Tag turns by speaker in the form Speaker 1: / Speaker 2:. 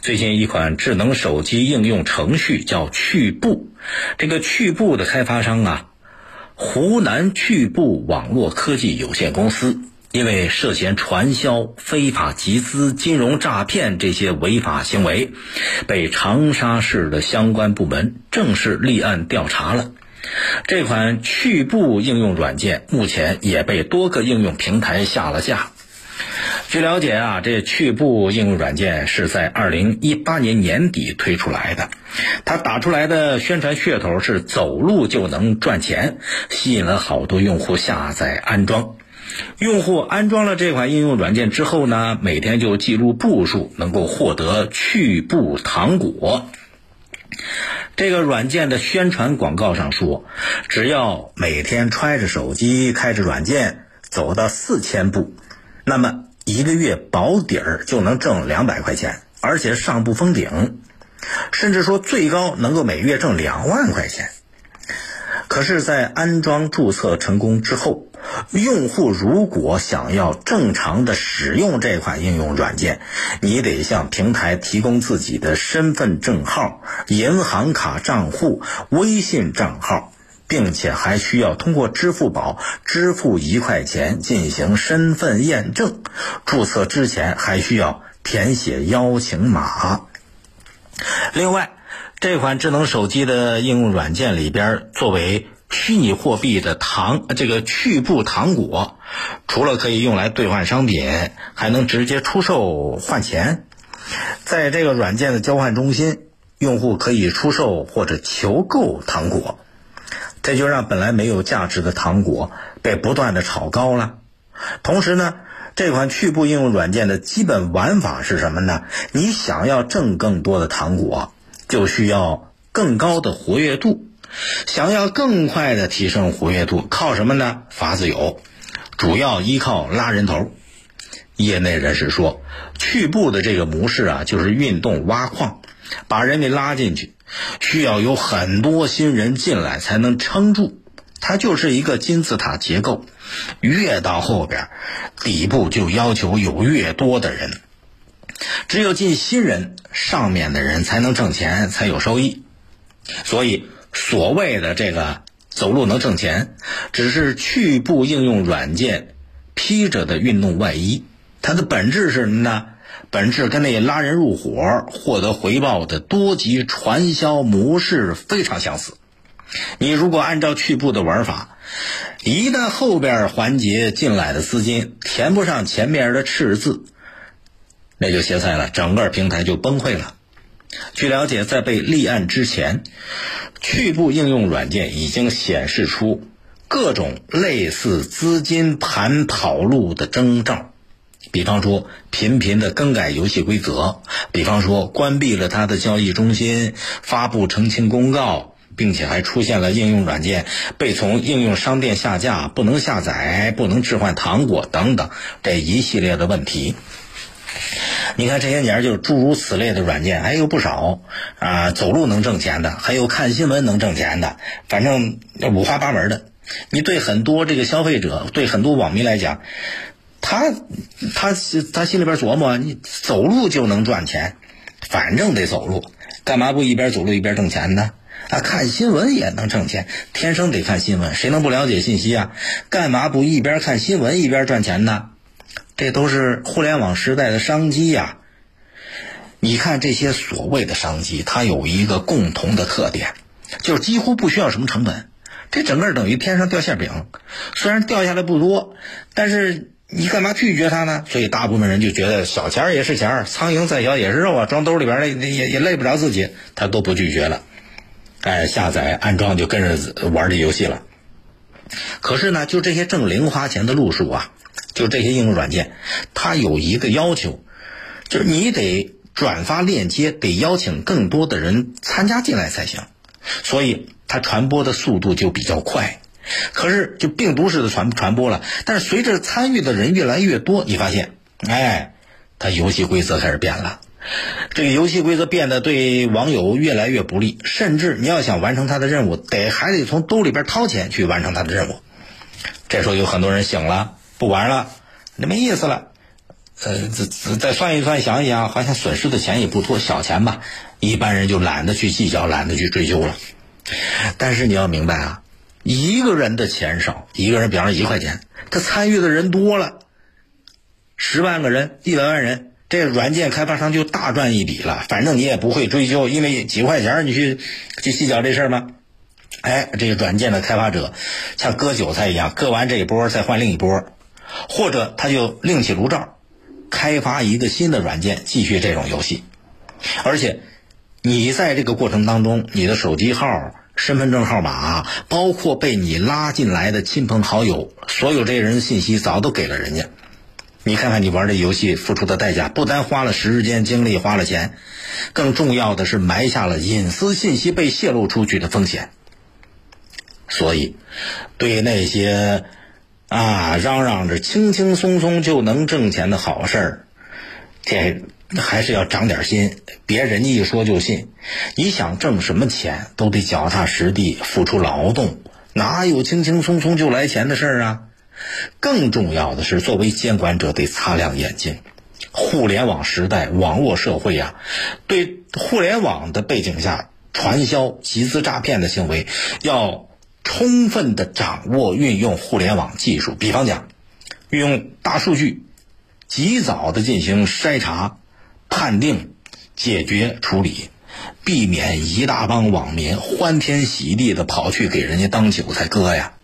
Speaker 1: 最近一款智能手机应用程序叫趣步，这个趣步的开发商啊，湖南趣步网络科技有限公司，因为涉嫌传销、非法集资、金融诈骗这些违法行为，被长沙市的相关部门正式立案调查了。这款趣步应用软件目前也被多个应用平台下了架。据了解啊，这趣步应用软件是在二零一八年年底推出来的，它打出来的宣传噱头是走路就能赚钱，吸引了好多用户下载安装。用户安装了这款应用软件之后呢，每天就记录步数，能够获得趣步糖果。这个软件的宣传广告上说，只要每天揣着手机，开着软件，走到四千步，那么。一个月保底儿就能挣两百块钱，而且上不封顶，甚至说最高能够每月挣两万块钱。可是，在安装注册成功之后，用户如果想要正常的使用这款应用软件，你得向平台提供自己的身份证号、银行卡账户、微信账号。并且还需要通过支付宝支付一块钱进行身份验证，注册之前还需要填写邀请码。另外，这款智能手机的应用软件里边，作为虚拟货币的糖，这个趣步糖果，除了可以用来兑换商品，还能直接出售换钱。在这个软件的交换中心，用户可以出售或者求购糖果。这就让本来没有价值的糖果被不断的炒高了。同时呢，这款趣步应用软件的基本玩法是什么呢？你想要挣更多的糖果，就需要更高的活跃度。想要更快的提升活跃度，靠什么呢？法子有，主要依靠拉人头。业内人士说，趣步的这个模式啊，就是运动挖矿，把人给拉进去。需要有很多新人进来才能撑住，它就是一个金字塔结构，越到后边，底部就要求有越多的人，只有进新人，上面的人才能挣钱，才有收益。所以，所谓的这个走路能挣钱，只是趣步应用软件披着的运动外衣，它的本质是什么呢？本质跟那拉人入伙、获得回报的多级传销模式非常相似。你如果按照趣步的玩法，一旦后边环节进来的资金填不上前面的赤字，那就歇菜了，整个平台就崩溃了。据了解，在被立案之前，趣步应用软件已经显示出各种类似资金盘跑路的征兆。比方说，频频的更改游戏规则；比方说，关闭了它的交易中心，发布澄清公告，并且还出现了应用软件被从应用商店下架、不能下载、不能置换糖果等等这一系列的问题。你看这些年，就诸如此类的软件还有不少啊，走路能挣钱的，还有看新闻能挣钱的，反正五花八门的。你对很多这个消费者，对很多网民来讲。他他他心里边琢磨，你走路就能赚钱，反正得走路，干嘛不一边走路一边挣钱呢？啊，看新闻也能挣钱，天生得看新闻，谁能不了解信息啊？干嘛不一边看新闻一边赚钱呢？这都是互联网时代的商机呀。你看这些所谓的商机，它有一个共同的特点，就是几乎不需要什么成本，这整个等于天上掉馅饼，虽然掉下来不多，但是。你干嘛拒绝他呢？所以大部分人就觉得小钱也是钱，苍蝇再小也是肉啊，装兜里边儿也也累不着自己，他都不拒绝了。哎，下载安装就跟着玩这游戏了。可是呢，就这些挣零花钱的路数啊，就这些应用软件，它有一个要求，就是你得转发链接，得邀请更多的人参加进来才行，所以它传播的速度就比较快。可是，就病毒式的传传播了。但是，随着参与的人越来越多，你发现，哎，它游戏规则开始变了。这个游戏规则变得对网友越来越不利，甚至你要想完成他的任务，得还得从兜里边掏钱去完成他的任务。这时候有很多人醒了，不玩了，那没意思了。呃，再再算一算，想一想，好像损失的钱也不多，小钱吧。一般人就懒得去计较，懒得去追究了。但是你要明白啊，一个人的钱少，一个人比方说一块钱，他参与的人多了，十万个人、一百万人，这软件开发商就大赚一笔了。反正你也不会追究，因为几块钱你去去计较这事儿吗？哎，这个软件的开发者像割韭菜一样，割完这一波再换另一波，或者他就另起炉灶。开发一个新的软件，继续这种游戏，而且你在这个过程当中，你的手机号、身份证号码，包括被你拉进来的亲朋好友，所有这些人的信息，早都给了人家。你看看你玩这游戏付出的代价，不单花了时间精力，花了钱，更重要的是埋下了隐私信息被泄露出去的风险。所以，对那些。啊，嚷嚷着轻轻松松就能挣钱的好事儿，这那还是要长点心，别人家一说就信。你想挣什么钱，都得脚踏实地付出劳动，哪有轻轻松松就来钱的事儿啊？更重要的是，作为监管者得擦亮眼睛。互联网时代，网络社会呀，对互联网的背景下传销、集资诈骗的行为要。充分的掌握运用互联网技术，比方讲，运用大数据，及早的进行筛查、判定、解决、处理，避免一大帮网民欢天喜地的跑去给人家当韭菜割呀。